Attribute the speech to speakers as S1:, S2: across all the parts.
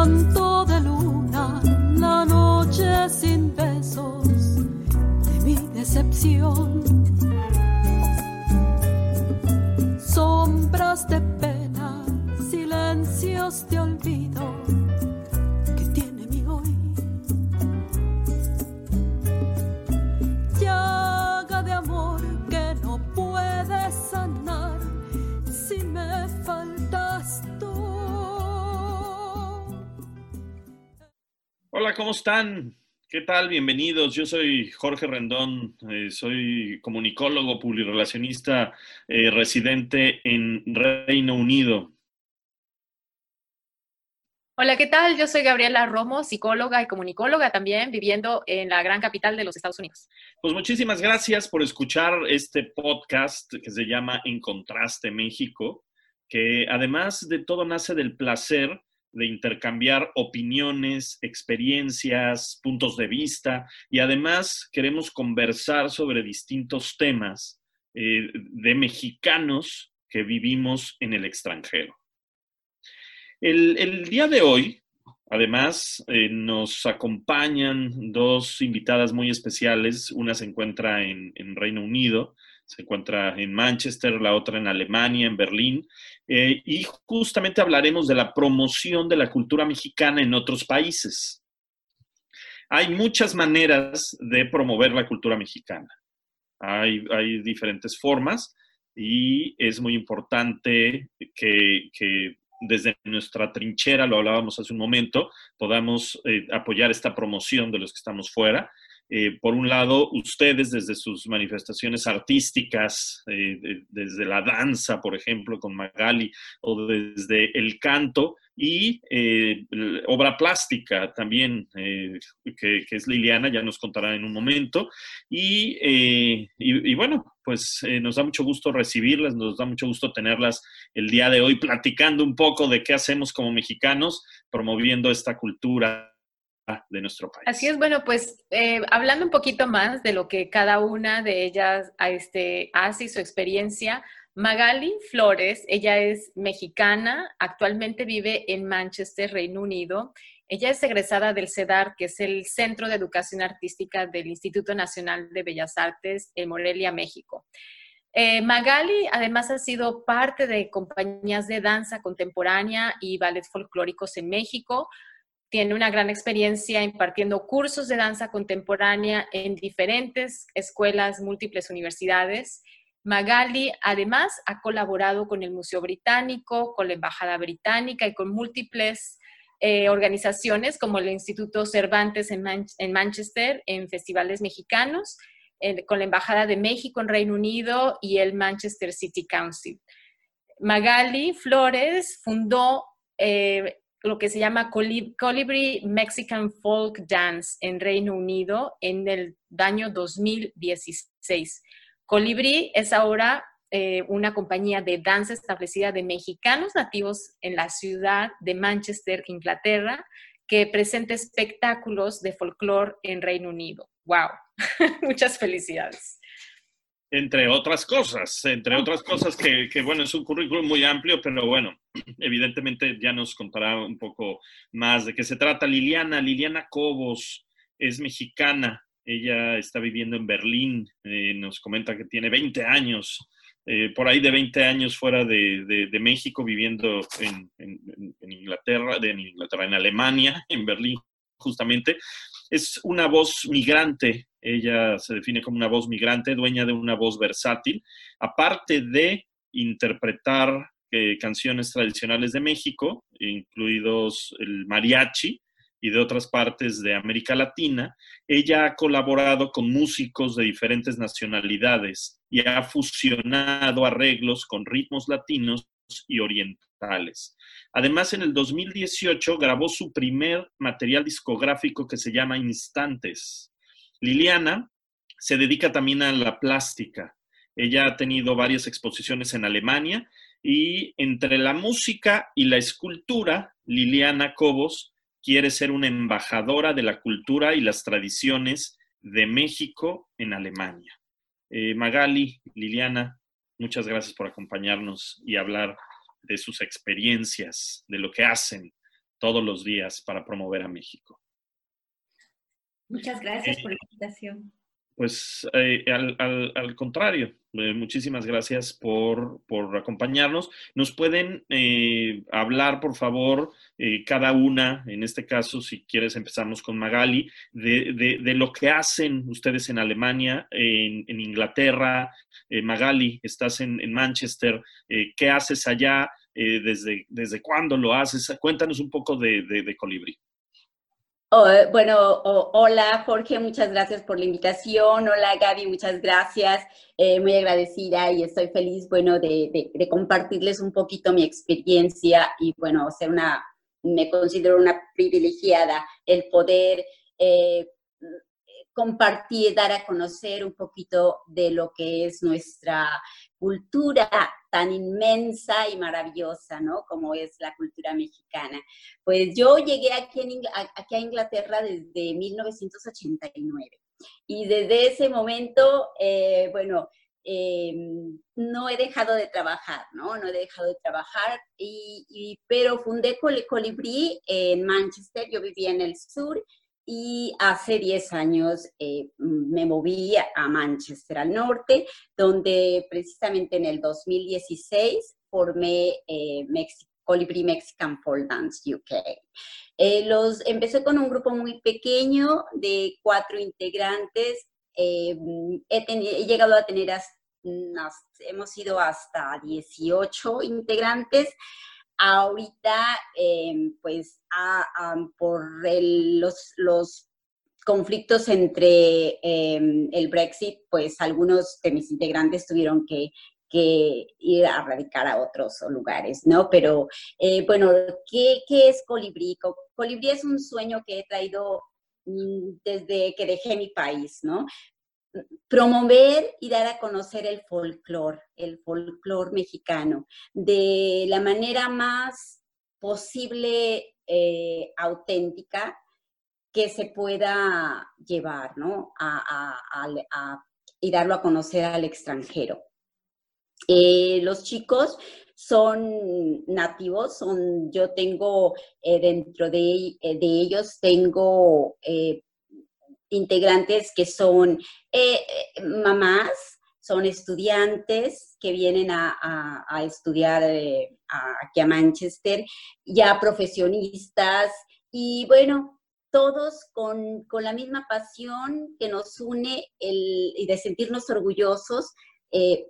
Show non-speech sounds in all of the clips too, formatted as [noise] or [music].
S1: Llanto de luna, la noche sin besos de mi decepción. Sombras de pena, silencios de olvido
S2: Hola, ¿cómo están? ¿Qué tal? Bienvenidos. Yo soy Jorge Rendón, eh, soy comunicólogo, publirelacionista eh, residente en Reino Unido.
S3: Hola, ¿qué tal? Yo soy Gabriela Romo, psicóloga y comunicóloga también, viviendo en la gran capital de los Estados Unidos.
S2: Pues muchísimas gracias por escuchar este podcast que se llama En Contraste México, que además de todo nace del placer de intercambiar opiniones, experiencias, puntos de vista y además queremos conversar sobre distintos temas eh, de mexicanos que vivimos en el extranjero. El, día de hoy, además, eh, nos acompañan dos invitadas muy especiales. Una se encuentra en, en Reino Unido, se encuentra en Manchester, la otra en Alemania, en Berlín, eh, y justamente hablaremos de la promoción de la cultura mexicana en otros países. Hay muchas maneras de promover la cultura mexicana. Hay, diferentes formas y es muy importante que, que, desde nuestra trinchera, lo hablábamos hace un momento, podamos eh, apoyar esta promoción de los que estamos fuera eh, por un lado, ustedes desde sus manifestaciones artísticas, eh, de, desde la danza, por ejemplo, con Magali, o desde el canto, y eh, obra plástica también, que, que, es Liliana, ya nos contará en un momento. Y, y, y bueno, pues nos da mucho gusto recibirlas, nos da mucho gusto tenerlas el día de hoy platicando un poco de qué hacemos como mexicanos, promoviendo esta cultura de nuestro país.
S3: Así es, bueno, pues eh, hablando un poquito más de lo que cada una de ellas este, hace y su experiencia, Magali Flores, ella es mexicana, actualmente vive en Manchester, Reino Unido. Ella es egresada del CEDAR, que es el Centro de Educación Artística del Instituto Nacional de Bellas Artes en Morelia, México. Eh, Magali además ha sido parte de compañías de danza contemporánea y ballet folclóricos en México, tiene una gran experiencia impartiendo cursos de danza contemporánea en diferentes escuelas, múltiples universidades. Magali además ha colaborado con el Museo Británico, con la Embajada Británica y con múltiples eh, organizaciones como el Instituto Cervantes en, Man en Manchester, en festivales mexicanos, con la Embajada de México en Reino Unido y el Manchester City Council. Magali Flores fundó eh, lo que se llama Colibri Mexican Folk Dance en Reino Unido en el año 2016. Colibri es ahora eh, una compañía de danza establecida de mexicanos nativos en la ciudad de Manchester, Inglaterra, que presenta espectáculos de folclore en Reino Unido. ¡Wow! [laughs] Muchas felicidades
S2: entre otras cosas, entre otras cosas que, que, bueno, es un currículum muy amplio, pero bueno, [clears throat] evidentemente ya nos contará un poco más de qué se trata. Liliana, Liliana Cobos es mexicana, ella está viviendo en Berlín, eh, nos comenta que tiene 20 años, eh, por ahí de 20 años fuera de, de, de México, viviendo en, en, en Inglaterra, de, en Inglaterra, en Alemania, en Berlín justamente. Es una voz migrante, ella se define como una voz migrante, dueña de una voz versátil, aparte de interpretar eh, canciones tradicionales de México, incluidos el mariachi y de otras partes de América Latina, ella ha colaborado con músicos de diferentes nacionalidades y ha fusionado arreglos con ritmos latinos y orientales. Además, en el 2018 grabó su primer material discográfico que se llama Instantes. Liliana se dedica también a la plástica. Ella ha tenido varias exposiciones en Alemania y entre la música y la escultura, Liliana Cobos quiere ser una embajadora de la cultura y las tradiciones de México en Alemania. Eh, Magali, Liliana, muchas gracias por acompañarnos y hablar de sus experiencias, de lo que hacen todos los días para promover a México.
S4: Muchas gracias por la invitación.
S2: Pues eh, al, contrario, eh, muchísimas gracias por, acompañarnos. ¿Nos pueden eh, hablar, por favor, cada una, en este caso, si quieres empezamos con Magali, de, lo que hacen ustedes en Alemania, en, Inglaterra? Magali, estás en, Manchester, ¿qué haces allá? desde, ¿Desde cuándo lo haces? Cuéntanos un poco de, de Colibrí.
S4: Oh, bueno, hola Jorge, muchas gracias por la invitación. Hola Gaby, muchas gracias. Eh, muy agradecida y estoy feliz, bueno, de, compartirles un poquito mi experiencia y, bueno, ser una, me considero una privilegiada el poder eh, compartir, dar a conocer un poquito de lo que es nuestra cultura tan inmensa y maravillosa, ¿no? Como es la cultura mexicana. Pues yo llegué aquí, aquí a Inglaterra desde 1989 y desde ese momento, eh, bueno, em, no he dejado de trabajar, ¿no? No he dejado de trabajar, y, pero fundé Colibrí en Manchester, yo vivía en el sur y hace 10 años eh, me moví a Manchester, al norte, donde precisamente en el 2016 formé eh, Colibri Mexican Pole Dance UK. Eh, los, empecé con un grupo muy pequeño de cuatro integrantes. He, llegado a tener, hemos ido hasta 18 integrantes ahorita, em, pues, por los, conflictos entre em, el Brexit, pues algunos de mis integrantes tuvieron que, ir a radicar a otros lugares, ¿no? Pero, eh, bueno, ¿qué, ¿qué, es Colibrí? Colibrí es un sueño que he traído mm, desde que dejé mi país, ¿no? Promover y dar a conocer el folclore, el folclore mexicano, de la manera más posible eh, auténtica que se pueda llevar, ¿no? y darlo a conocer al extranjero. Eh, los chicos son nativos, son, yo tengo eh, dentro de, de, ellos, tengo integrantes que son eh, eh, mamás, son estudiantes que vienen a, estudiar eh, aquí a Manchester, ya profesionistas y bueno, todos con, la misma pasión que nos une y de sentirnos orgullosos,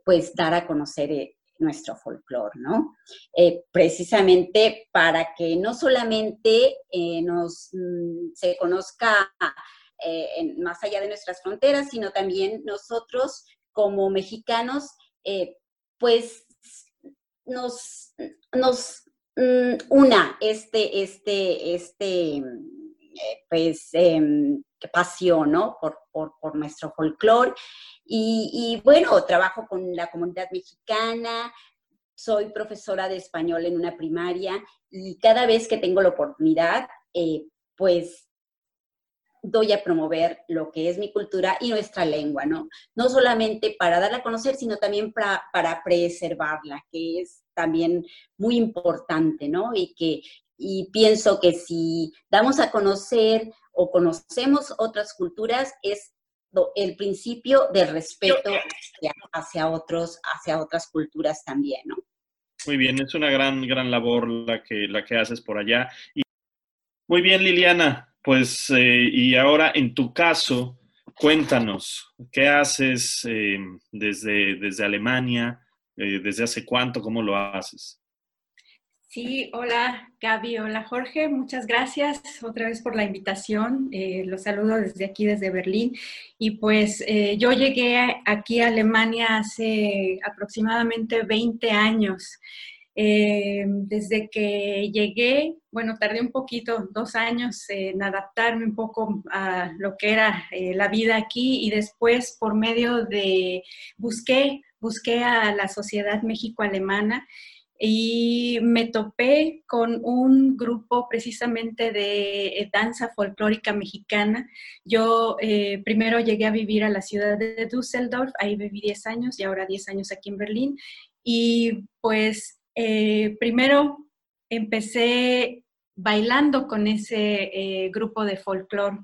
S4: pues dar a conocer nuestro folclore, ¿no? precisamente para que no solamente nos, mm, se conozca eh, más allá de nuestras fronteras, sino también nosotros como mexicanos, eh, pues nos, nos mm, una este, este, este, eh, pues, em, pasión, ¿no? Por, por, nuestro folclore. Y, y, bueno, trabajo con la comunidad mexicana, soy profesora de español en una primaria y cada vez que tengo la oportunidad, pues doy a promover lo que es mi cultura y nuestra lengua, ¿no? No solamente para darla a conocer, sino también para, para preservarla, que es también muy importante, ¿no? Y que y pienso que si damos a conocer o conocemos otras culturas es el principio de respeto hacia, otros hacia otras culturas también, ¿no?
S2: Muy bien, es una gran gran labor la que la que haces por allá. Y... Muy bien, Liliana, pues, eh, y ahora en tu caso, cuéntanos, ¿qué haces eh, desde, desde Alemania? Eh, ¿Desde hace cuánto? ¿Cómo lo haces?
S5: Sí, hola Gaby, hola Jorge, muchas gracias otra vez por la invitación. los saludo desde aquí, desde Berlín. Y pues yo llegué aquí a Alemania hace aproximadamente 20 años. Eh, desde que llegué, bueno, tardé un poquito, dos años en adaptarme un poco a lo que era eh, la vida aquí y después por medio de, busqué, busqué a la Sociedad México-Alemana y me topé con un grupo precisamente de eh, danza folclórica mexicana. Yo primero llegué a vivir a la ciudad de Düsseldorf, ahí viví 10 años y ahora 10 años aquí en Berlín. Y pues eh, primero empecé bailando con ese eh, grupo de folclore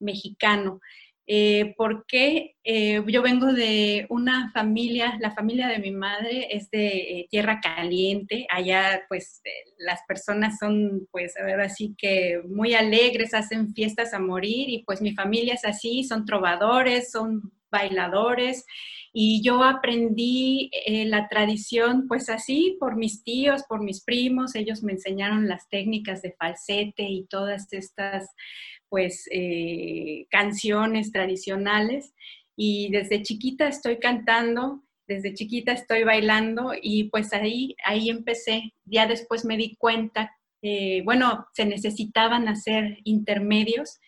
S5: mexicano. Eh, porque yo vengo de una familia, la familia de mi madre es de tierra caliente, allá pues las personas son pues a ver así que muy alegres, hacen fiestas a morir y pues mi familia es así, son trovadores, son bailadores y yo aprendí eh, la tradición pues así por mis tíos, por mis primos, ellos me enseñaron las técnicas de falsete y todas estas pues eh, canciones tradicionales y desde chiquita estoy cantando, desde chiquita estoy bailando y pues ahí, ahí empecé, ya después me di cuenta, bueno, se necesitaban hacer intermedios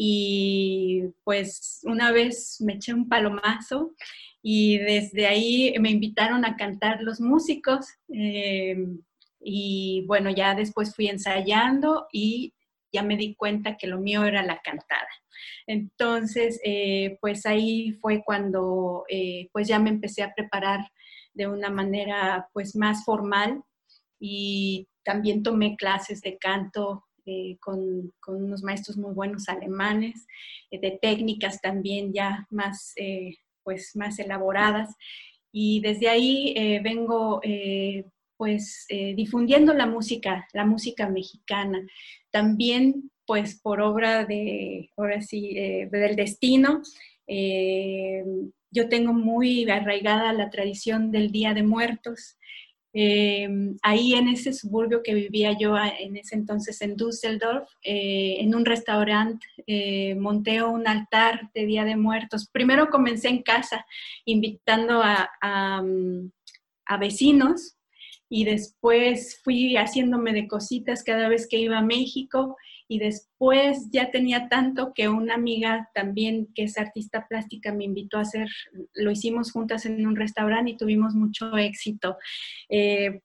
S5: y pues una vez me eché un palomazo y desde ahí me invitaron a cantar los músicos eh, y bueno, ya después fui ensayando y ya me di cuenta que lo mío era la cantada. Entonces, eh, pues ahí fue cuando eh, pues ya me empecé a preparar de una manera pues más formal y también tomé clases de canto con, con, unos maestros muy buenos alemanes, de técnicas también ya más pues más elaboradas. Y desde ahí eh, vengo eh, pues eh, difundiendo la música, la música mexicana. También pues por obra de, ahora sí, del destino, yo tengo muy arraigada la tradición del Día de Muertos. Em, ahí en ese suburbio que vivía yo en ese entonces en Düsseldorf, eh, en un restaurante, eh, monté un altar de Día de Muertos. Primero comencé en casa, invitando a, a vecinos y después fui haciéndome de cositas cada vez que iba a México y después ya tenía tanto que una amiga también que es artista plástica me invitó a hacer, lo hicimos juntas en un restaurante y tuvimos mucho éxito. Eh,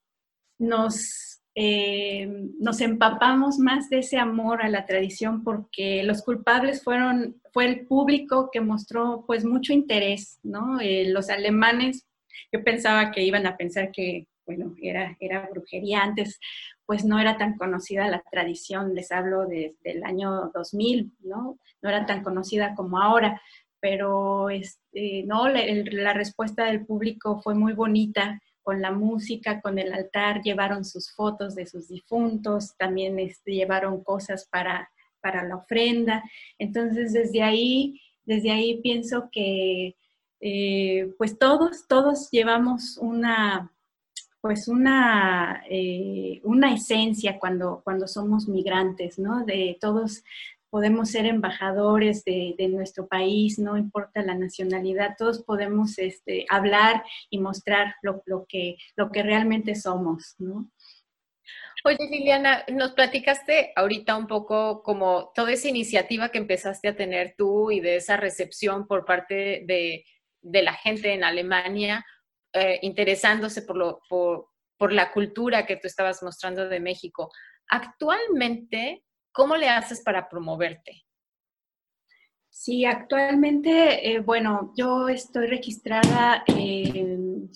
S5: nos, eh, nos empapamos más de ese amor a la tradición porque los culpables fueron, fue el público que mostró pues mucho interés, ¿no? Eh, los alemanes, yo pensaba que iban a pensar que bueno, era, era brujería. Antes, pues no era tan conocida la tradición, les hablo desde el año 2000, ¿no? No era tan conocida como ahora, pero este, no, la, respuesta del público fue muy bonita con la música, con el altar, llevaron sus fotos de sus difuntos, también este, llevaron cosas para, para la ofrenda. Entonces, desde ahí, desde ahí pienso que eh, pues todos, todos llevamos una, pues una, eh, una esencia cuando, cuando somos migrantes, ¿no? De todos podemos ser embajadores de, nuestro país, no importa la nacionalidad, todos podemos este, hablar y mostrar lo, que, lo que realmente somos, ¿no?
S3: Oye, Liliana, nos platicaste ahorita un poco como toda esa iniciativa que empezaste a tener tú y de esa recepción por parte de, de la gente en Alemania. Eh, interesándose por, la cultura que tú estabas mostrando de México. Actualmente, ¿cómo le haces para promoverte?
S5: Sí, actualmente, eh, bueno, yo estoy registrada en,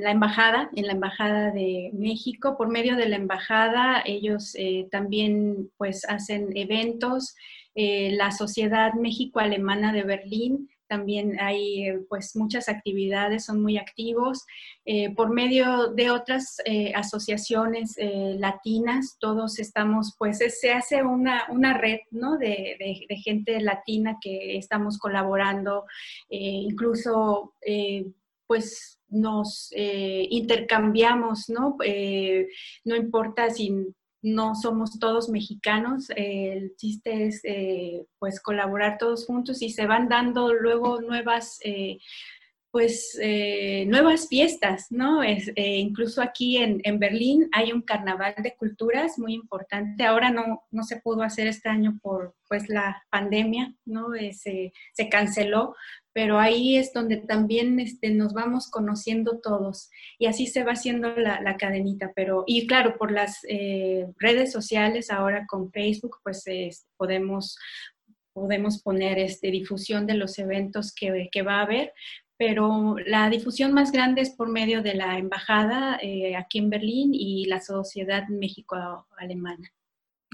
S5: la embajada, en la embajada de México. Por medio de la embajada, ellos eh, también pues hacen eventos. Eh, la Sociedad México-Alemana de Berlín también hay eh, pues muchas actividades, son muy activos. Eh, por medio de otras eh, asociaciones latinas, todos estamos, pues se hace una, una red ¿no? de, de, gente latina que estamos colaborando, incluso pues nos intercambiamos, ¿no? no importa si no somos todos mexicanos, el chiste es eh, pues colaborar todos juntos y se van dando luego nuevas, eh, pues eh, nuevas fiestas, ¿no? Es, eh, incluso aquí en, Berlín hay un carnaval de culturas muy importante. Ahora no, no se pudo hacer este año por pues la pandemia, ¿no? Eh, se, canceló, pero ahí es donde también este, nos vamos conociendo todos y así se va haciendo la, cadenita. Pero, y claro, por las redes sociales, ahora con Facebook, pues podemos podemos poner este, difusión de los eventos que, que, va a haber, pero la difusión más grande es por medio de la embajada eh, aquí en Berlín y la Sociedad México-Alemana.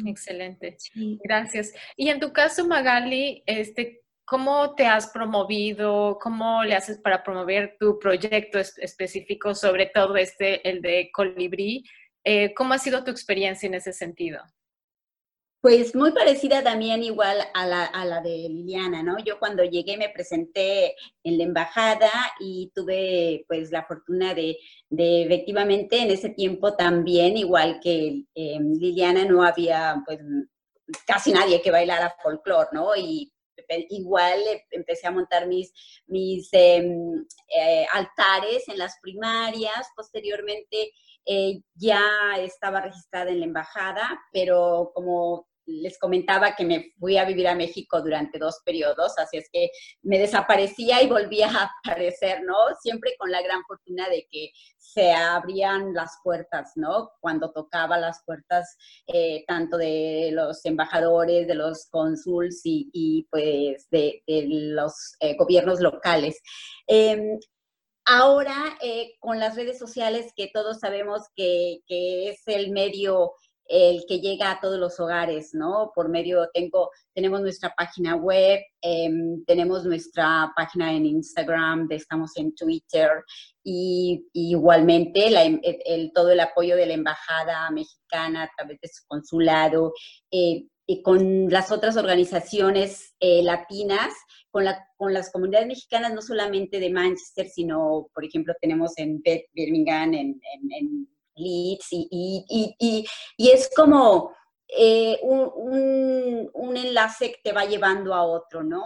S3: Excelente, gracias. Y en tu caso, Magali, este, ¿cómo te has promovido? ¿Cómo le haces para promover tu proyecto específico, sobre todo este, el de Colibrí? Eh, ¿Cómo ha sido tu experiencia en ese sentido?
S4: Pues muy parecida también igual a la, a la, de Liliana, ¿no? Yo cuando llegué me presenté en la embajada y tuve pues la fortuna de, de efectivamente en ese tiempo también, igual que em, Liliana, no había pues casi nadie que bailara folclore, ¿no? Y igual empecé a montar mis, mis em, eh, altares en las primarias, posteriormente eh, ya estaba registrada en la embajada, pero como les comentaba que me fui a vivir a México durante dos periodos, así es que me desaparecía y volvía a aparecer, ¿no? Siempre con la gran fortuna de que se abrían las puertas, ¿no? Cuando tocaba las puertas eh, tanto de los embajadores, de los cónsuls y, pues de, los eh, gobiernos locales. Em, ahora, eh, con las redes sociales, que todos sabemos que, es el medio el que llega a todos los hogares, ¿no? Por medio, tengo, tenemos nuestra página web, em, tenemos nuestra página en Instagram, estamos en Twitter y, igualmente el, todo el apoyo de la Embajada Mexicana a través de su consulado eh, y con las otras organizaciones eh, latinas, con, la, con las comunidades mexicanas, no solamente de Manchester, sino, por ejemplo, tenemos en Birmingham, en, Leeds, y, es como eh, un, un, enlace que te va llevando a otro, ¿no?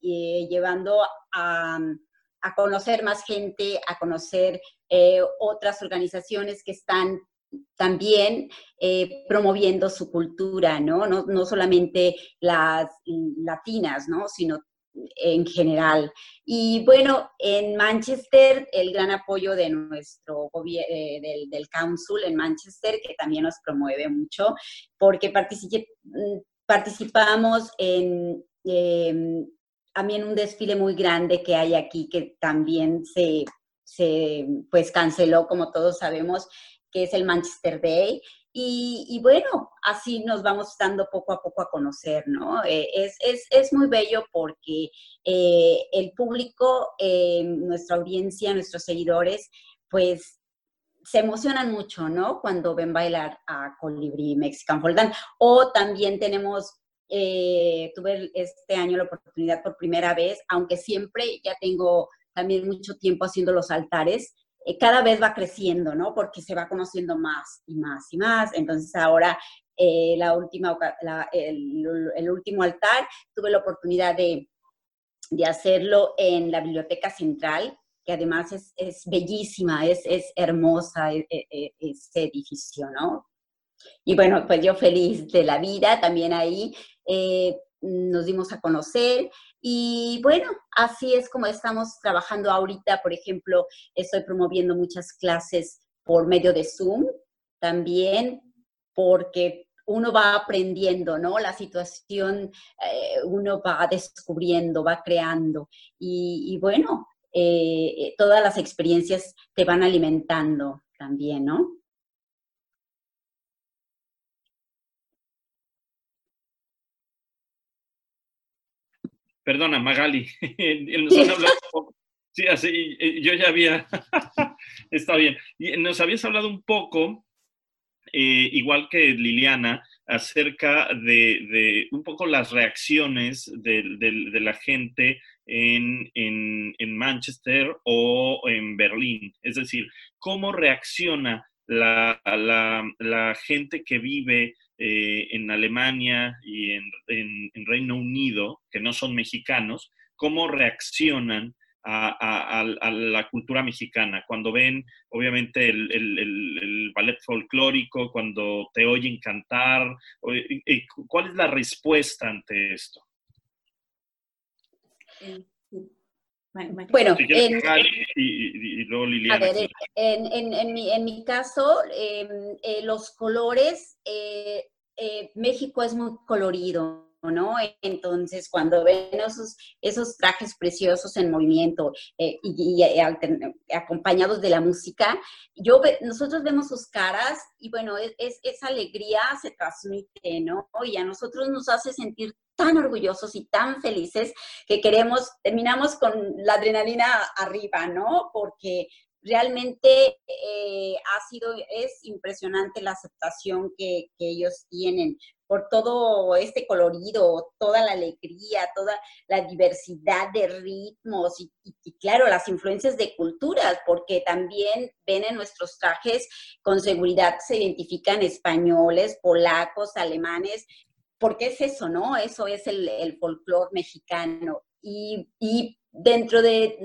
S4: llevando a, a, conocer más gente, a conocer eh, otras organizaciones que están también eh, promoviendo su cultura, ¿no? ¿no? ¿no? solamente las latinas, ¿no? Sino en general. Y bueno, en Manchester, el gran apoyo de nuestro eh, del, Council en Manchester, que también nos promueve mucho, porque mm, participamos en, también un desfile muy grande que hay aquí, que también se, se pues canceló, como todos sabemos, que es el Manchester Day. Y, bueno, así nos vamos dando poco a poco a conocer, ¿no? Eh, es, es, es, muy bello porque eh, el público, eh, nuestra audiencia, nuestros seguidores, pues se emocionan mucho, ¿no? Cuando ven bailar a Colibri Mexican Folk O también tenemos, tuve este año la oportunidad por primera vez, aunque siempre ya tengo también mucho tiempo haciendo los altares, eh, cada vez va creciendo, ¿no? Porque se va conociendo más y más y más. Entonces ahora eh, la última, el, último altar, tuve la oportunidad de, hacerlo en la Biblioteca Central, que además es, bellísima, es, hermosa e, e, e, ese edificio, ¿no? Y bueno, pues yo feliz de la vida también ahí. Eh, nos dimos a conocer y bueno, así es como estamos trabajando ahorita. Por ejemplo, estoy promoviendo muchas clases por medio de Zoom también, porque uno va aprendiendo, ¿no? La situación, eh, uno va descubriendo, va creando. Y, bueno, eh, todas las experiencias te van alimentando también, ¿no?
S2: Perdona, Magali, [laughs] nos han hablado un poco. Sí, así, yo ya había, [laughs] está bien. Nos habías hablado un poco, eh, igual que Liliana, acerca de, un poco las reacciones de, la gente en, Manchester o en Berlín. Es decir, cómo reacciona la, la gente que vive eh, en Alemania y en, Reino Unido, que no son mexicanos, cómo reaccionan a, la cultura mexicana, cuando ven obviamente el, ballet folclórico, cuando te oyen cantar? ¿Cuál es la respuesta ante esto?
S4: Bueno, en, mi, caso, em, eh, los colores, eh, eh, México es muy colorido, ¿no? Entonces, cuando ven esos, trajes preciosos en movimiento y, acompañados de la música, nosotros vemos sus caras y bueno, es, esa alegría se transmite, ¿no? Y a nosotros nos hace sentir tan orgullosos y tan felices que queremos, terminamos con la adrenalina arriba, ¿no? Porque realmente eh, ha sido, es impresionante la aceptación que, ellos tienen por todo este colorido, toda la alegría, toda la diversidad de ritmos y, y, claro, las influencias de culturas, porque también ven en nuestros trajes con seguridad se identifican españoles, polacos, alemanes, porque es eso, ¿no? Eso es el, el folclore mexicano. Y, dentro de,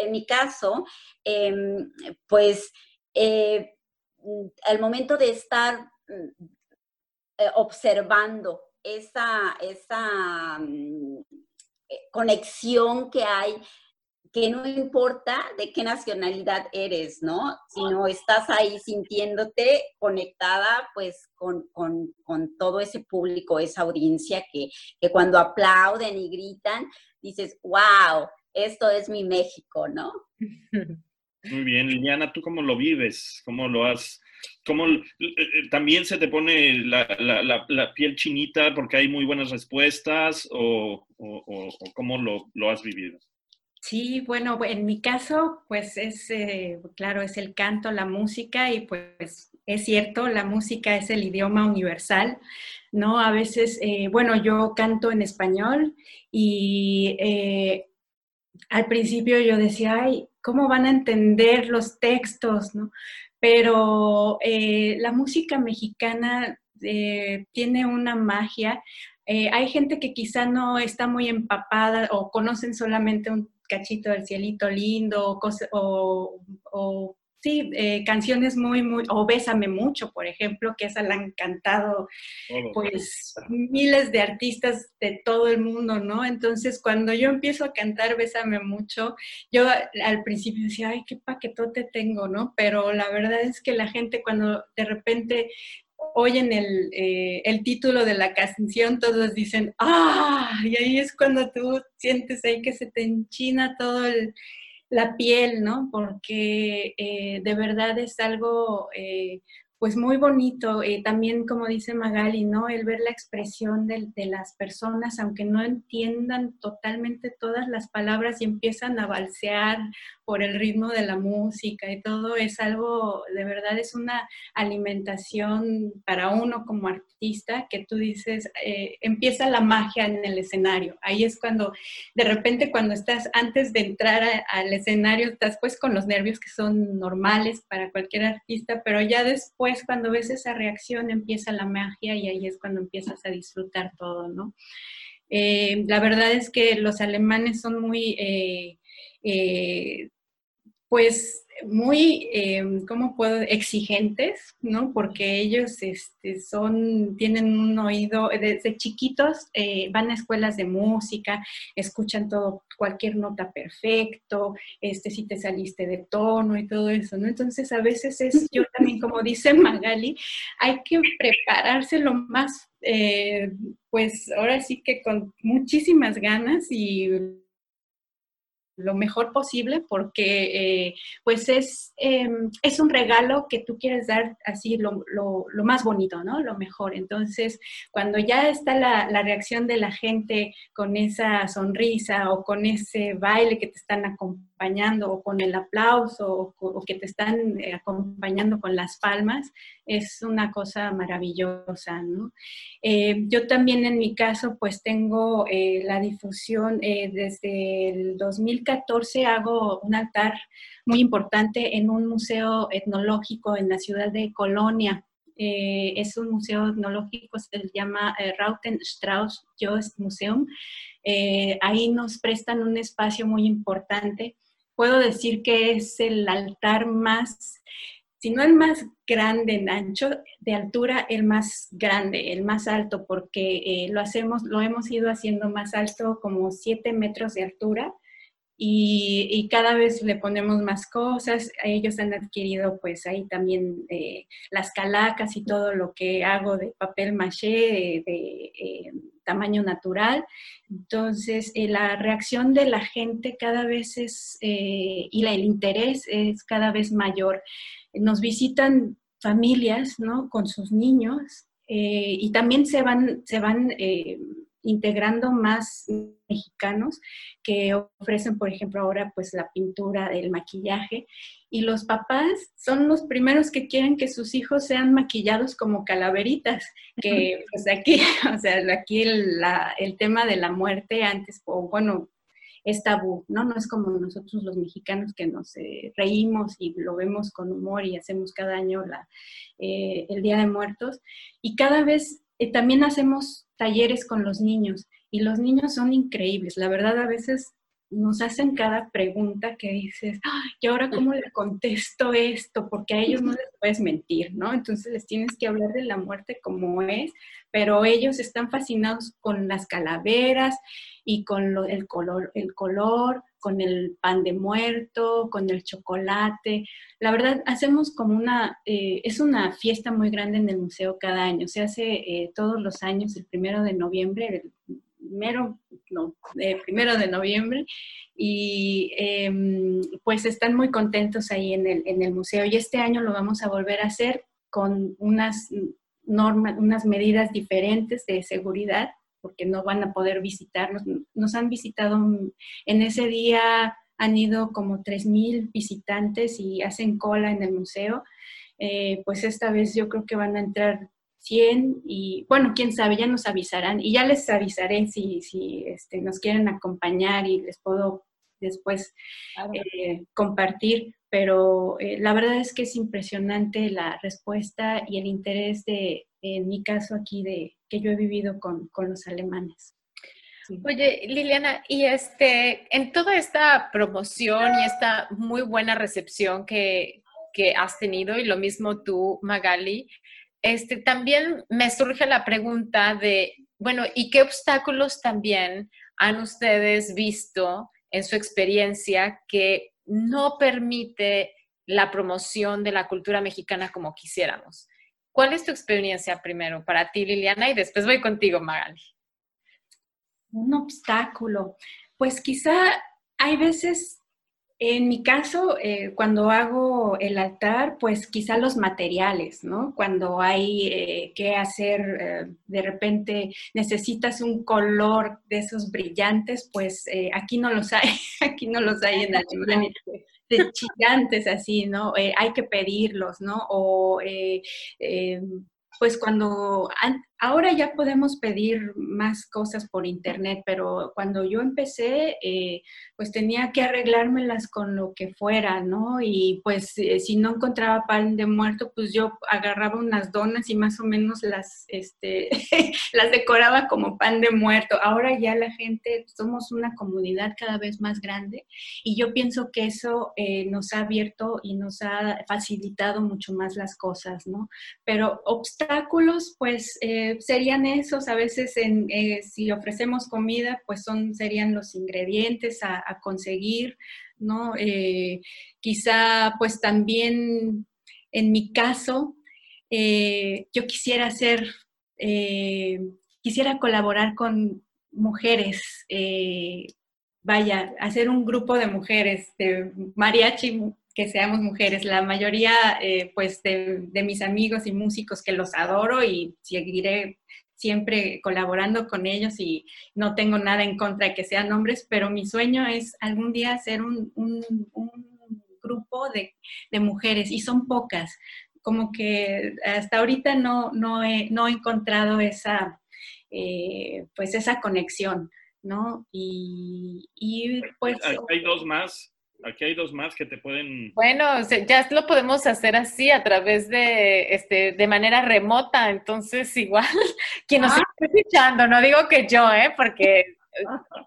S4: en mi caso, em, pues eh, al momento de estar eh, observando esa, esa mm, eh, conexión que hay que no importa de qué nacionalidad eres, ¿no? Sino estás ahí sintiéndote conectada pues con, todo ese público, esa audiencia que, cuando aplauden y gritan, dices, wow, esto es mi México, ¿no?
S2: Muy bien, Liliana, ¿tú cómo lo vives? ¿Cómo lo has... ¿Cómo, eh, eh, ¿También se te pone la, piel chinita porque hay muy buenas respuestas o, cómo lo, lo has vivido?
S5: Sí, bueno, en mi caso, pues es, eh, claro, es el canto, la música y pues es cierto, la música es el idioma universal, ¿no? A veces, eh, bueno, yo canto en español y eh, al principio yo decía, ay, ¿cómo van a entender los textos, ¿no? Pero la música mexicana tiene una magia. hay gente que quizá no está muy empapada o conocen solamente un cachito del cielito lindo, o, o, sí, eh, canciones muy, muy, o Bésame mucho, por ejemplo, que esa la han cantado pues miles de artistas de todo el mundo, ¿no? Entonces, cuando yo empiezo a cantar Bésame mucho, yo al principio decía, ay, qué paquetote tengo, ¿no? Pero la verdad es que la gente cuando de repente oyen el, eh, el, título de la canción, todos dicen, ¡ah! Y ahí es cuando tú sientes ahí que se te enchina todo la piel, ¿no? Porque eh, de verdad es algo eh, pues muy bonito. También, como dice Magali, ¿no? El ver la expresión de, las personas, aunque no entiendan totalmente todas las palabras y empiezan a balsear por el ritmo de la música y todo, es algo, de verdad, es una alimentación para uno como artista que tú dices, eh, empieza la magia en el escenario. Ahí es cuando, de repente, cuando estás antes de entrar al escenario, estás pues con los nervios que son normales para cualquier artista, pero ya después cuando ves esa reacción empieza la magia y ahí es cuando empiezas a disfrutar todo, ¿no? Eh, la verdad es que los alemanes son muy, eh, pues, muy, em, ¿cómo puedo? Exigentes, ¿no? Porque ellos este, son, tienen un oído, desde chiquitos eh, van a escuelas de música, escuchan todo, cualquier nota perfecto, este, si te saliste de tono y todo eso, ¿no? Entonces a veces es, yo también, como dice Magali, hay que prepararse lo más, eh, pues ahora sí que con muchísimas ganas y lo mejor posible porque eh, pues es, em, es un regalo que tú quieres dar así lo, más bonito, ¿no? Lo mejor. Entonces, cuando ya está la, la, reacción de la gente con esa sonrisa o con ese baile que te están acompañando, o con el aplauso o, que te están eh, acompañando con las palmas, es una cosa maravillosa, ¿no? Eh, yo también en mi caso pues tengo la difusión, desde el 2014 hago un altar muy importante en un museo etnológico en la ciudad de Colonia, es un museo etnológico, se llama Rauten Strauss Jost Museum. ahí nos prestan un espacio muy importante. Puedo decir que es el altar más si no el más grande en ancho, de altura el más grande, el más alto, porque eh, lo hacemos, lo hemos ido haciendo más alto, como 7 metros de altura, y, cada vez le ponemos más cosas. Ellos han adquirido pues ahí también eh, las calacas y todo lo que hago de papel maché de, eh, tamaño natural. Entonces, la reacción de la gente cada vez es, y el interés es cada vez mayor nos visitan familias, ¿no? Con sus niños eh, y también se van, se van eh, integrando más mexicanos que ofrecen, por ejemplo, ahora pues la pintura, el maquillaje. Y los papás son los primeros que quieren que sus hijos sean maquillados como calaveritas, que pues aquí, [laughs] o sea, aquí el, el tema de la muerte antes, o bueno, es tabú, ¿no? No es como nosotros los mexicanos que nos eh, reímos y lo vemos con humor y hacemos cada año la, eh, el Día de Muertos. Y cada vez eh, también hacemos talleres con los niños y los niños son increíbles. La verdad, a veces nos hacen cada pregunta que dices, ¿y ahora cómo le contesto esto? Porque a ellos no les puedes mentir, ¿no? Entonces les tienes que hablar de la muerte como es, pero ellos están fascinados con las calaveras y con el, color, el color, con el pan de muerto, con el chocolate. La verdad, hacemos como una, eh, es una fiesta muy grande en el museo cada año. Se hace eh, todos los años, el primero de noviembre, primero, no, primero de noviembre, y em, pues están muy contentos ahí en el, en el museo. Y este año lo vamos a volver a hacer con unas normas, unas medidas diferentes de seguridad, porque no van a poder visitarnos. Nos han visitado en ese día, han ido como 3.000 visitantes y hacen cola en el museo. Eh, pues esta vez yo creo que van a entrar 100 y bueno, quién sabe, ya nos avisarán y ya les avisaré si, si este, nos quieren acompañar y les puedo después eh, compartir, pero eh, la verdad es que es impresionante la respuesta y el interés de, en mi caso aquí, de que yo he vivido con, con los alemanes.
S3: Oye, Liliana, y este, en toda esta promoción y esta muy buena recepción que, que has tenido, y lo mismo tú, Magali, este, también me surge la pregunta de, bueno, ¿y qué obstáculos también han ustedes visto en su experiencia que no permite la promoción de la cultura mexicana como quisiéramos? ¿Cuál es tu experiencia primero para ti, Liliana? Y después voy contigo, Magali.
S5: Un obstáculo. Pues quizá hay veces en mi caso, eh, cuando hago el altar, pues quizá los materiales, ¿no? Cuando hay eh, que hacer, eh, de repente necesitas un color de esos brillantes, pues aquí no los hay, [laughs] aquí no los hay en [laughs] Alemania de gigantes así, ¿no? hay que pedirlos, ¿no? O pues cuando ahora ya podemos pedir más cosas por internet, pero cuando yo empecé, eh, pues tenía que arreglármelas con lo que fuera, ¿no? Y pues eh, si no encontraba pan de muerto, pues yo agarraba unas donas y más o menos las, este, [laughs] las decoraba como pan de muerto. Ahora ya la gente, somos una comunidad cada vez más grande y yo pienso que eso eh, nos ha abierto y nos ha facilitado mucho más las cosas, ¿no? Pero obstáculos, pues serían esos, a veces en, eh, si ofrecemos comida, pues son, serían los ingredientes a, conseguir, ¿no? Eh, quizá pues también en mi caso, eh, yo quisiera hacer, quisiera colaborar con mujeres, vaya, hacer un grupo de mujeres, de mariachi que seamos mujeres. La mayoría, pues, de, de, mis amigos y músicos que los adoro y seguiré siempre colaborando con ellos y no tengo nada en contra de que sean hombres, pero mi sueño es algún día hacer un, grupo de, mujeres y son pocas. Como que hasta ahorita no, no, he, no he encontrado esa, eh, pues esa conexión, ¿no? Y, y pues...
S2: Hay, dos más. Aquí hay dos más que te pueden...
S3: Bueno, ya lo podemos hacer así a través de, este, de manera remota, entonces igual [laughs] quien nos ah. está escuchando, no digo que yo, ¿eh? Porque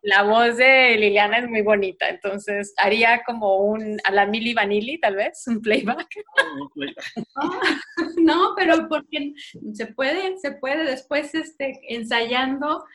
S3: la voz de Liliana es muy bonita, entonces haría como un, a la Mili Vanilli tal vez, un playback. [laughs]
S5: no, pero porque se puede, se puede después este, ensayando.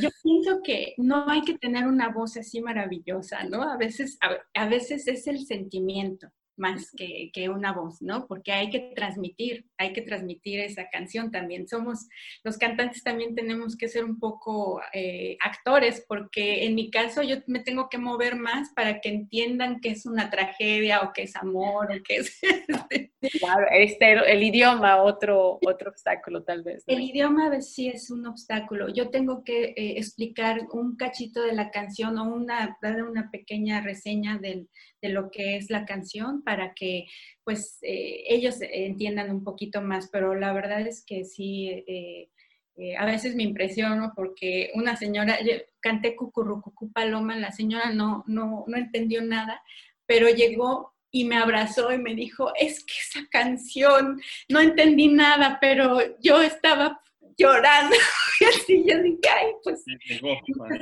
S5: Yo pienso que no hay que tener una voz así maravillosa, ¿no? A veces, a veces es el sentimiento más que, que, una voz, ¿no? Porque hay que transmitir, hay que transmitir esa canción también. Somos, los cantantes también tenemos que ser un poco eh, actores, porque en mi caso yo me tengo que mover más para que entiendan que es una tragedia o que es amor o que es... [laughs]
S3: claro, este, el idioma, otro, otro obstáculo tal vez.
S5: El idioma a veces sí es un obstáculo. Yo tengo que eh, explicar un cachito de la canción o una, dar una pequeña reseña del, de lo que es la canción para que pues eh, ellos entiendan un poquito más, pero la verdad es que sí, eh, eh, a veces me impresiono porque una señora, canté Cucurrucucú Paloma, la señora no, no, no entendió nada, pero llegó y me abrazó y me dijo, es que esa canción, no entendí nada, pero yo estaba llorando. [laughs] Y así yo dije, ay, pues,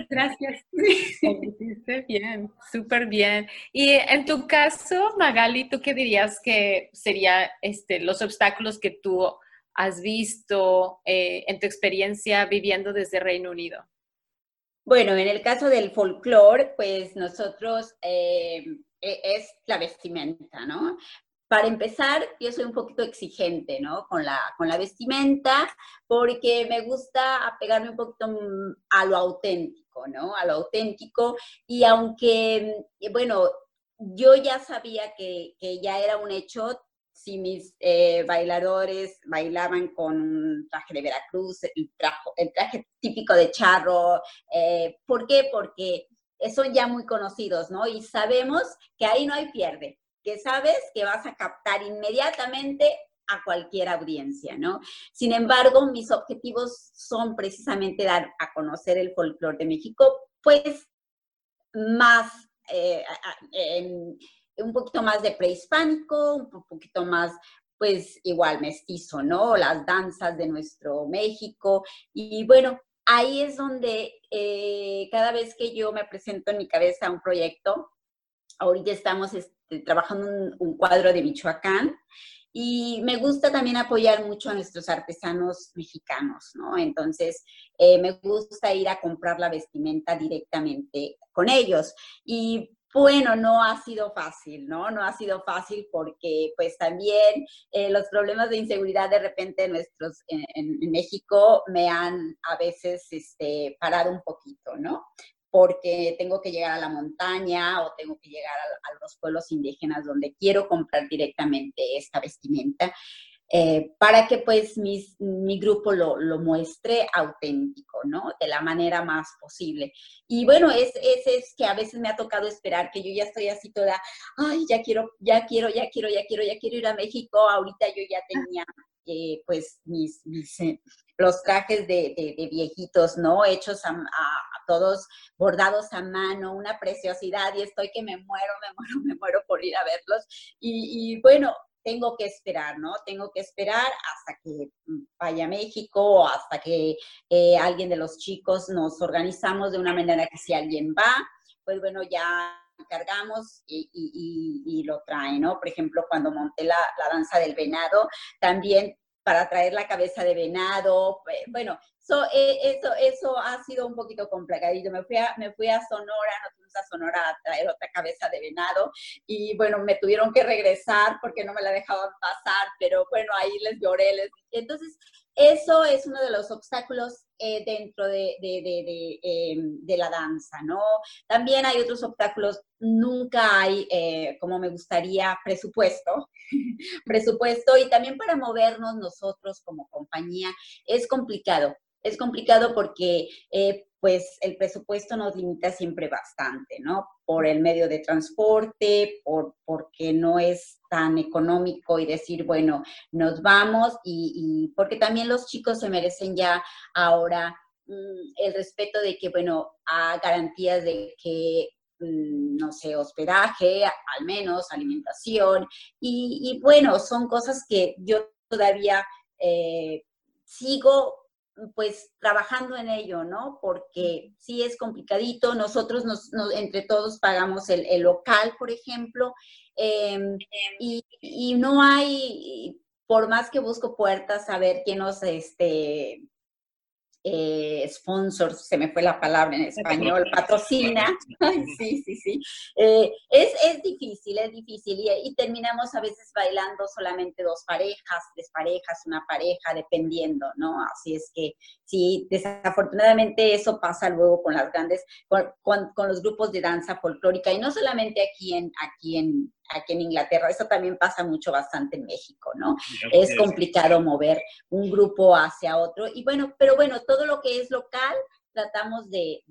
S5: gracias.
S3: bien, súper bien. Y en tu caso, Magali, ¿tú qué dirías que serían este, los obstáculos que tú has visto eh, en tu experiencia viviendo desde Reino Unido?
S4: Bueno, en el caso del folclore, pues nosotros eh, e, es la vestimenta, ¿no? Para empezar, yo soy un poquito exigente, ¿no? Con la, con la vestimenta, porque me gusta apegarme un poquito mm, a lo auténtico, ¿no? A lo auténtico. Y aunque, bueno, yo ya sabía que, ya era un hecho si mis eh, bailadores bailaban con un traje de Veracruz, el, el traje típico de charro. Eh, ¿Por qué? Porque son ya muy conocidos, ¿no? Y sabemos que ahí no hay pierde que sabes que vas a captar inmediatamente a cualquier audiencia, ¿no? Sin embargo, mis objetivos son precisamente dar a conocer el folclore de México, pues más, eh, un poquito más de prehispánico, un poquito más, pues igual mestizo, ¿no? Las danzas de nuestro México. Y bueno, ahí es donde eh, cada vez que yo me presento en mi cabeza un proyecto, ahorita estamos trabajando un, un, cuadro de Michoacán y me gusta también apoyar mucho a nuestros artesanos mexicanos, ¿no? Entonces, eh, me gusta ir a comprar la vestimenta directamente con ellos. Y bueno, no ha sido fácil, ¿no? No ha sido fácil porque pues también eh, los problemas de inseguridad de repente nuestros en, en, México me han a veces este, parado un poquito, ¿no? Porque tengo que llegar a la montaña o tengo que llegar a, los pueblos indígenas donde quiero comprar directamente esta vestimenta. Eh, para que pues mi grupo lo, lo, muestre auténtico, ¿no? De la manera más posible. Y bueno, es, es, es, que a veces me ha tocado esperar que yo ya estoy así toda, ay, ya quiero, ya quiero, ya quiero, ya quiero, ya quiero ir a México. Ahorita yo ya tenía eh, pues mis, eh, los trajes de, viejitos, ¿no? Hechos a, todos bordados a mano, una preciosidad y estoy que me muero, me muero, me muero por ir a verlos. Y, bueno, tengo que esperar, ¿no? Tengo que esperar hasta que vaya a México hasta que eh, alguien de los chicos nos organizamos de una manera que si alguien va, pues bueno, ya cargamos y, lo trae, ¿no? Por ejemplo, cuando monté la danza del venado, también para traer la cabeza de venado, eh, bueno, eh, eso, eso ha sido un poquito complicadito. Me fui a, me fui a Sonora, nos fuimos a Sonora a traer otra cabeza de venado y bueno, me tuvieron que regresar porque no me la dejaban pasar, pero bueno, ahí les lloré. Les... Entonces, eso es uno de los obstáculos eh, dentro de, em, de, la danza, ¿no? También hay otros obstáculos, nunca hay, eh, como me gustaría, presupuesto, [laughs] presupuesto y también para movernos nosotros como compañía es complicado. Es complicado porque eh, pues el presupuesto nos limita siempre bastante, ¿no? Por el medio de transporte, por, porque no es tan económico y decir, bueno, nos vamos y, porque también los chicos se merecen ya ahora mm, el respeto de que, bueno, a garantías de que mm, no sé, hospedaje, al menos alimentación. Y, bueno, son cosas que yo todavía eh, sigo pues trabajando en ello, ¿no? Porque sí es complicadito, nosotros nos, entre todos pagamos el, local, por ejemplo, em, y, y, no hay, por más que busco puertas, a ver quién nos, este, eh, sponsor, se me fue la palabra en español, patrocina. [laughs] sí, sí, sí. Eh, es, es, difícil, es difícil. Y, y, terminamos a veces bailando solamente dos parejas, tres parejas, una pareja, dependiendo, ¿no? Así es que sí, desafortunadamente eso pasa luego con las grandes, con, con, los grupos de danza folclórica y no solamente aquí en, aquí en, aquí en Inglaterra, eso también pasa mucho bastante en México, ¿no? Es complicado mover un grupo hacia otro. Y bueno, pero bueno, todo lo que es local, tratamos de,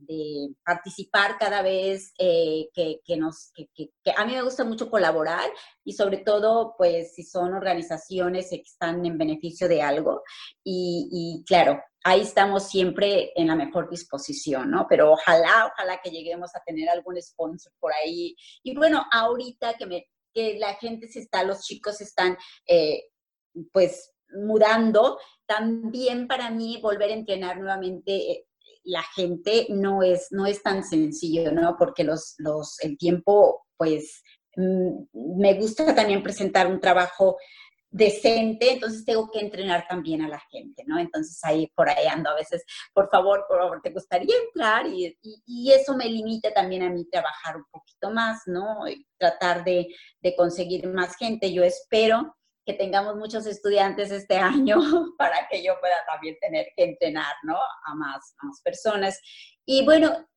S4: participar cada vez eh, que, nos, que, a mí me gusta mucho colaborar y sobre todo, pues, si son organizaciones que están en beneficio de algo. Y, claro, ahí estamos siempre en la mejor disposición, ¿no? Pero ojalá, ojalá que lleguemos a tener algún sponsor por ahí. Y bueno, ahorita que, me, que la gente se está, los chicos están, eh, pues, mudando, también para mí volver a entrenar nuevamente la gente no es, no es tan sencillo, ¿no? Porque los, los, el tiempo, pues, mm, me gusta también presentar un trabajo decente, entonces tengo que entrenar también a la gente, ¿no? Entonces ahí por ahí ando a veces, por favor, por favor, te gustaría entrar y, eso me limita también a mí trabajar un poquito más, ¿no? Y tratar de, conseguir más gente. Yo espero que tengamos muchos estudiantes este [laughs] año para que yo pueda también tener que entrenar, ¿no? A más, más personas. Y bueno,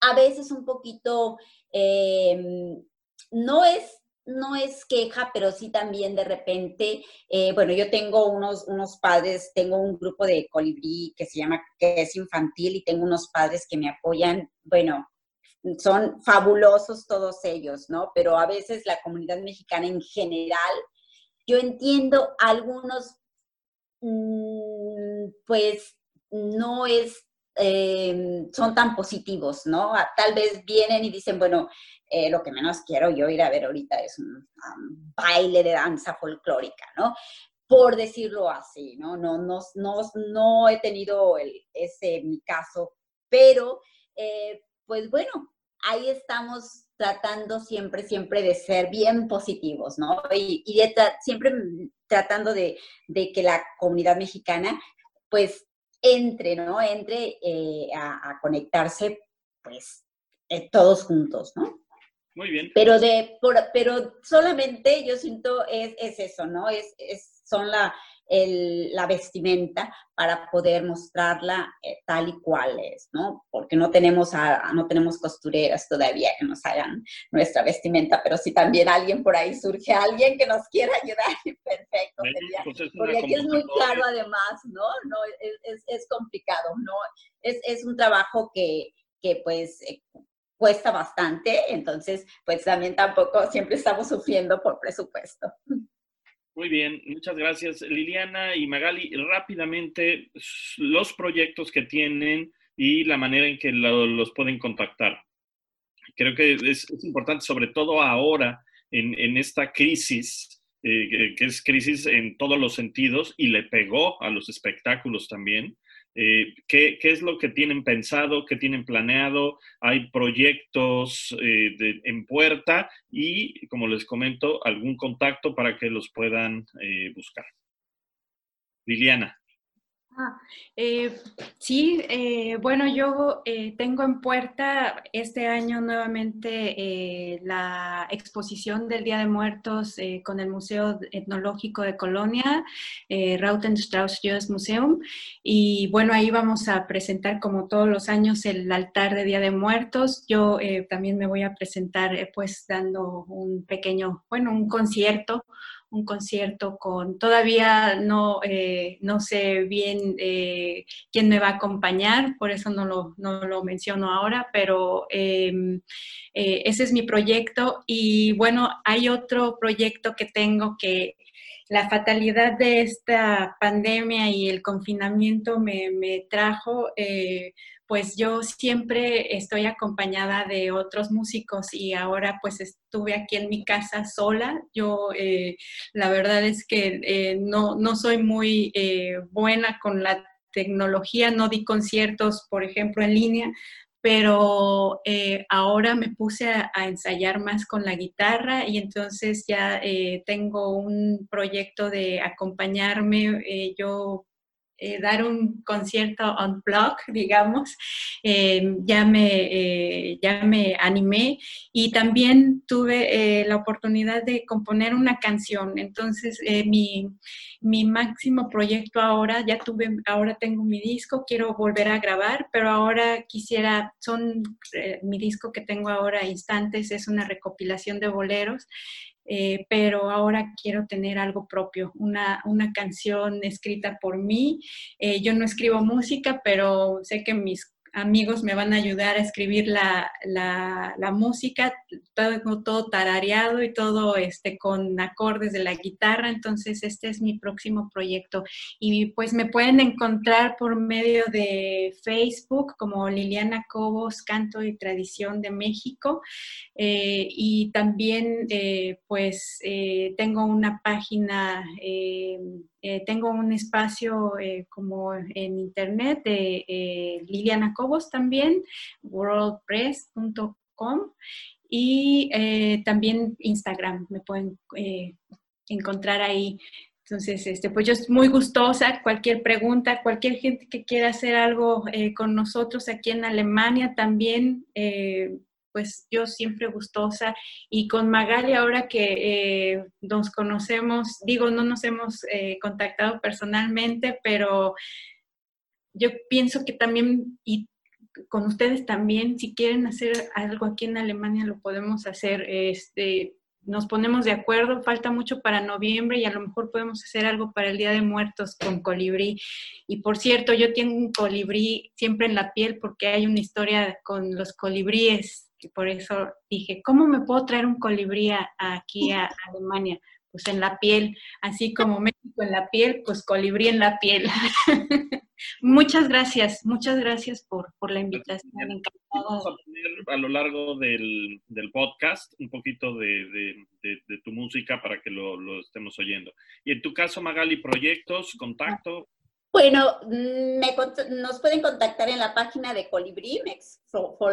S4: a veces un poquito, em, no es no es queja, pero sí también de repente, eh, bueno, yo tengo unos, unos padres, tengo un grupo de colibrí que se llama, que es infantil y tengo unos padres que me apoyan, bueno, son fabulosos todos ellos, ¿no? Pero a veces la comunidad mexicana en general yo entiendo algunos, mm, pues no es, em, son tan positivos, ¿no? Tal vez vienen y dicen, bueno, eh, lo que menos quiero yo ir a ver ahorita es un, baile de danza folclórica, ¿no? Por decirlo así, ¿no? No, no, no, no he tenido ese mi caso, pero eh, pues bueno, ahí estamos tratando siempre, siempre de ser bien positivos, ¿no? Y, siempre tratando de, que la comunidad mexicana, pues, entre, ¿no? Entre eh, a, conectarse, pues, eh, todos juntos, ¿no?
S2: Muy bien.
S4: Pero, de, pero solamente yo siento es, es eso, ¿no? Es, es, son la, la vestimenta para poder mostrarla eh, tal y cual es, ¿no? Porque no tenemos, a, no tenemos costureras todavía que nos hagan nuestra vestimenta, pero si también alguien por ahí surge, alguien que nos quiera ayudar, [laughs] perfecto. Pues porque aquí es muy caro además, ¿no? no es, es, complicado, ¿no? Es, es un trabajo que, que pues eh, cuesta bastante, entonces pues también tampoco siempre estamos sufriendo por presupuesto. [laughs]
S2: Muy bien, muchas gracias Liliana y Magali. Rápidamente, los proyectos que tienen y la manera en que los pueden contactar. Creo que es, importante, sobre todo ahora, en, esta crisis, eh, que es crisis en todos los sentidos y le pegó a los espectáculos también. Eh, ¿qué, es lo que tienen pensado, qué tienen planeado? Hay proyectos eh, en puerta y, como les comento, algún contacto para que los puedan eh, buscar. Liliana.
S5: Ah, eh, sí, eh, bueno, yo eh, tengo en puerta este año nuevamente la exposición del Día de Muertos con el Museo Etnológico de Colonia, Rautenstrauss Strauss Museum. Y bueno, ahí vamos a presentar como todos los años el altar de Día de Muertos. Yo también me voy a presentar pues dando un pequeño, bueno, un concierto un concierto con, todavía no, eh, no sé bien eh, quién me va a acompañar, por eso no lo, no lo menciono ahora, pero em, eh, ese es mi proyecto. Y bueno, hay otro proyecto que tengo que la fatalidad de esta pandemia y el confinamiento me, trajo, eh, pues yo siempre estoy acompañada de otros músicos y ahora pues estuve aquí en mi casa sola. Yo eh, la verdad es que eh, no, no, soy muy buena con la tecnología, no di conciertos, por ejemplo, en línea, pero eh, ahora me puse a, ensayar más con la guitarra y entonces ya eh, tengo un proyecto de acompañarme. Eh, yo eh, dar un concierto on blog, [laughs] digamos, eh, ya, me, eh, ya me animé y también tuve la oportunidad de componer una canción. Entonces, mi, mi, máximo proyecto ahora, ya tuve, ahora tengo mi disco, quiero volver a grabar, pero ahora quisiera, son, mi disco que tengo ahora, Instantes, es una recopilación de boleros eh, pero ahora quiero tener algo propio, una, una canción escrita por mí. Eh, yo no escribo música, pero sé que mis amigos me van a ayudar a escribir la, la, música, todo, todo tarareado y todo este, con acordes de la guitarra, entonces este es mi próximo proyecto. Y pues me pueden encontrar por medio de Facebook como Liliana Cobos, Canto y Tradición de México. Eh, y también eh, pues eh, tengo una página tengo un espacio como en internet de Liliana Cobos también, worldpress.com y también Instagram, me pueden encontrar ahí. Entonces, este, pues yo estoy muy gustosa, cualquier pregunta, cualquier gente que quiera hacer algo con nosotros aquí en Alemania también, pues yo siempre gustosa. Y con Magali, ahora que eh, nos conocemos, digo, no nos hemos eh, contactado personalmente, pero yo pienso que también, con ustedes también, si quieren hacer algo aquí en Alemania, lo podemos hacer. Este, nos ponemos de acuerdo, falta mucho para noviembre y a lo mejor podemos hacer algo para el Día de Muertos con colibrí. Y por cierto, yo tengo un colibrí siempre en la piel porque hay una historia con los colibríes por eso dije, ¿cómo me puedo traer un colibrí aquí a Alemania? Pues en la piel, así como México en la piel, pues colibrí en la piel. [laughs] muchas gracias, muchas gracias por, la invitación.
S2: Vamos a poner a lo largo del, podcast un poquito de, tu música para que lo, lo, estemos oyendo. Y en tu caso, Magali, proyectos, contacto.
S4: Bueno, mm, nos pueden contactar en la página de Colibrí,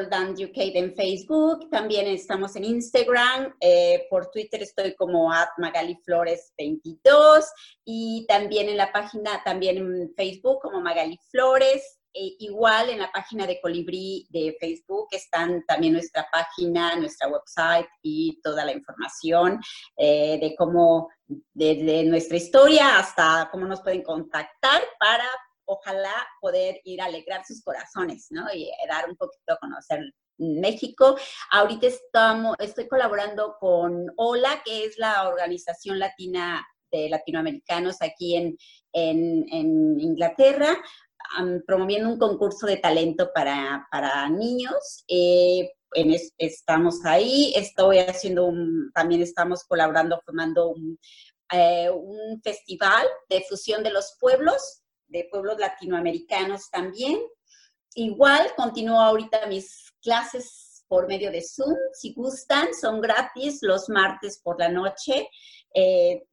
S4: Down UK en Facebook. También estamos en Instagram. Eh, por Twitter estoy como at Magali Flores 22 y también en la página, también en Facebook como Magali Flores. E igual en la página de Colibrí de Facebook están también nuestra página, nuestra website y toda la información eh, de cómo, desde nuestra historia hasta cómo nos pueden contactar para ojalá poder ir a alegrar sus corazones, ¿no? Y dar un poquito a conocer México. Ahorita estamos, estoy colaborando con OLA, que es la organización latina de latinoamericanos aquí en, en Inglaterra, promoviendo un concurso de talento para, para niños. Eh, en estamos ahí, estoy haciendo un, también estamos colaborando, formando un, eh, un festival de fusión de los pueblos, de pueblos latinoamericanos también. Igual continúo ahorita mis clases por medio de Zoom, si gustan, son gratis los martes por la noche. Eh,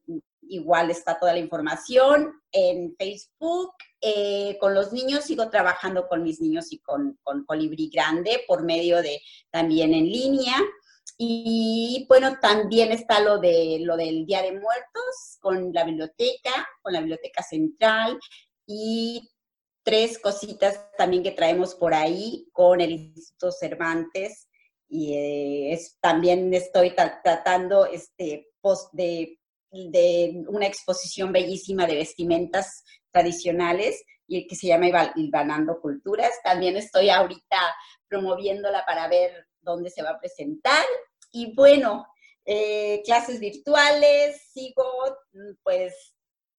S4: igual está toda la información en Facebook. Eh, con los niños sigo trabajando con mis niños y con, con Colibrí Grande por medio de también en línea. Y bueno, también está lo, de, lo del Día de Muertos con la biblioteca, con la Biblioteca Central y tres cositas también que traemos por ahí con el Instituto Cervantes. Y eh, es, también estoy tratando este, post de de una exposición bellísima de vestimentas tradicionales y que se llama Ilvanando Culturas. También estoy ahorita promoviéndola para ver dónde se va a presentar. Y bueno, eh, clases virtuales, sigo pues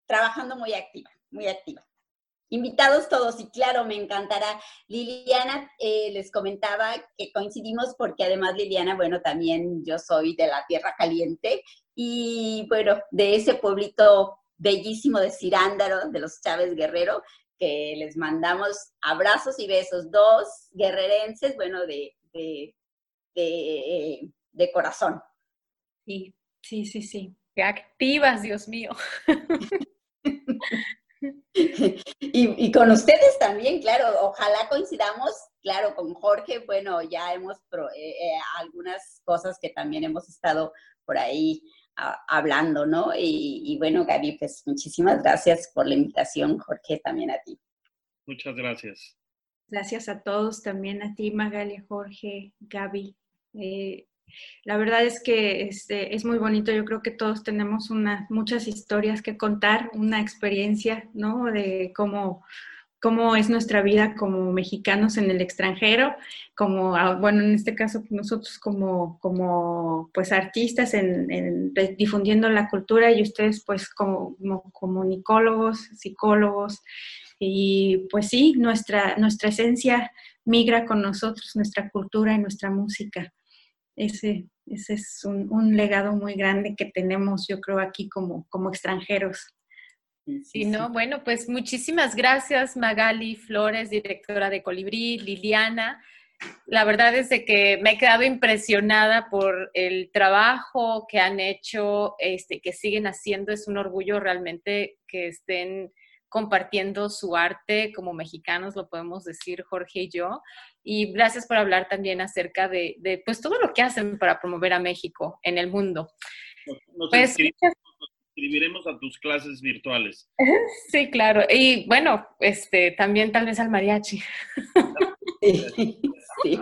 S4: trabajando muy activa, muy activa. Invitados todos, y claro, me encantará. Liliana, eh, les comentaba que coincidimos porque además Liliana, bueno, también yo soy de la Tierra Caliente y bueno, de ese pueblito bellísimo de Cirándaro, de los Chávez Guerrero, que les mandamos abrazos y besos, dos guerrerenses, bueno, de, de, de, corazón.
S5: Sí, sí, sí, sí.
S3: Qué activas, Dios mío. [laughs] [laughs]
S4: y, con ustedes también, claro, ojalá coincidamos, claro, con Jorge, bueno, ya hemos eh, eh, algunas cosas que también hemos estado por ahí hablando, ¿no? Y, bueno, Gaby, pues muchísimas gracias por la invitación, Jorge, también a ti.
S2: Muchas gracias.
S5: Gracias a todos, también a ti, Magalia, Jorge, Gaby. Eh, la verdad es que este, es muy bonito. Yo creo que todos tenemos una, muchas historias que contar, una experiencia, ¿no? De cómo, cómo es nuestra vida como mexicanos en el extranjero, como, ah, bueno, en este caso nosotros como, como pues artistas en, difundiendo la cultura y ustedes pues como, como comunicólogos, psicólogos, y pues sí, nuestra, nuestra esencia migra con nosotros, nuestra cultura y nuestra música. Ese, ese es un, legado muy grande que tenemos, yo creo, aquí como, como extranjeros.
S3: Sí, no, bueno, pues muchísimas gracias Magali Flores, directora de Colibrí, Liliana. La verdad es de que me he quedado impresionada por el trabajo que han hecho, este, que siguen haciendo. Es un orgullo realmente que estén compartiendo su arte como mexicanos, lo podemos decir Jorge y yo. Y gracias por hablar también acerca de, pues todo lo que hacen para promover a México en el mundo.
S2: Nos, pues, inscribiremos a tus clases virtuales. [laughs]
S3: Sí, claro. Y bueno, este, también tal vez al mariachi. [laughs]
S5: Sí,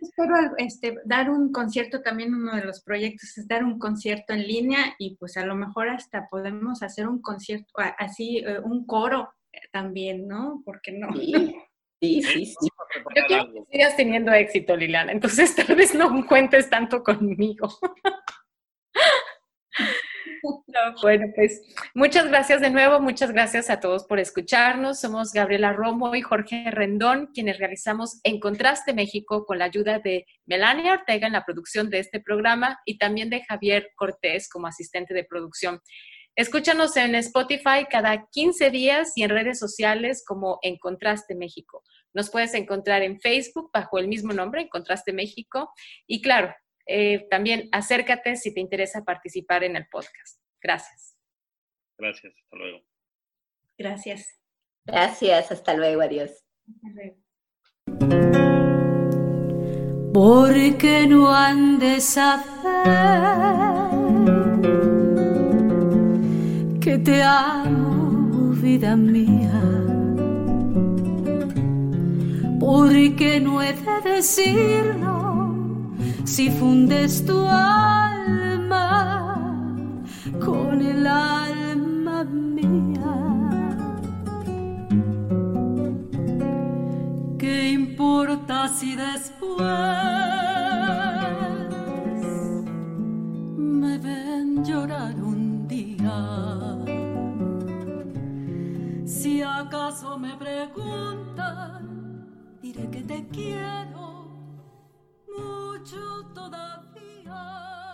S5: Espero este, dar un concierto, también uno de los proyectos es dar un concierto en línea y pues a lo mejor hasta podemos hacer un concierto, así, eh, un coro también, ¿no? ¿Por qué no?
S4: Sí, [laughs] sí, sí.
S3: Yo quiero que sigas teniendo éxito, Liliana, entonces tal vez no cuentes tanto conmigo. [laughs] bueno, pues muchas gracias de nuevo, muchas gracias a todos por escucharnos. Somos Gabriela Romo y Jorge Rendón, quienes realizamos En Contraste México con la ayuda de Melania Ortega en la producción de este programa y también de Javier Cortés como asistente de producción. Escúchanos en Spotify cada 15 días y en redes sociales como En Contraste México. Nos puedes encontrar en Facebook bajo el mismo nombre, En Contraste México. Y claro, eh, también acércate si te interesa participar en el podcast. Gracias.
S2: Gracias, hasta luego.
S5: Gracias.
S4: Gracias, hasta luego, adiós.
S1: Porque no han de saber que te amo, vida mía. Porque no he de decirlo si fundes tu alma con el alma mía. ¿Qué importa si después me ven llorar un día? Si acaso me preguntan, diré que te quiero tutta la via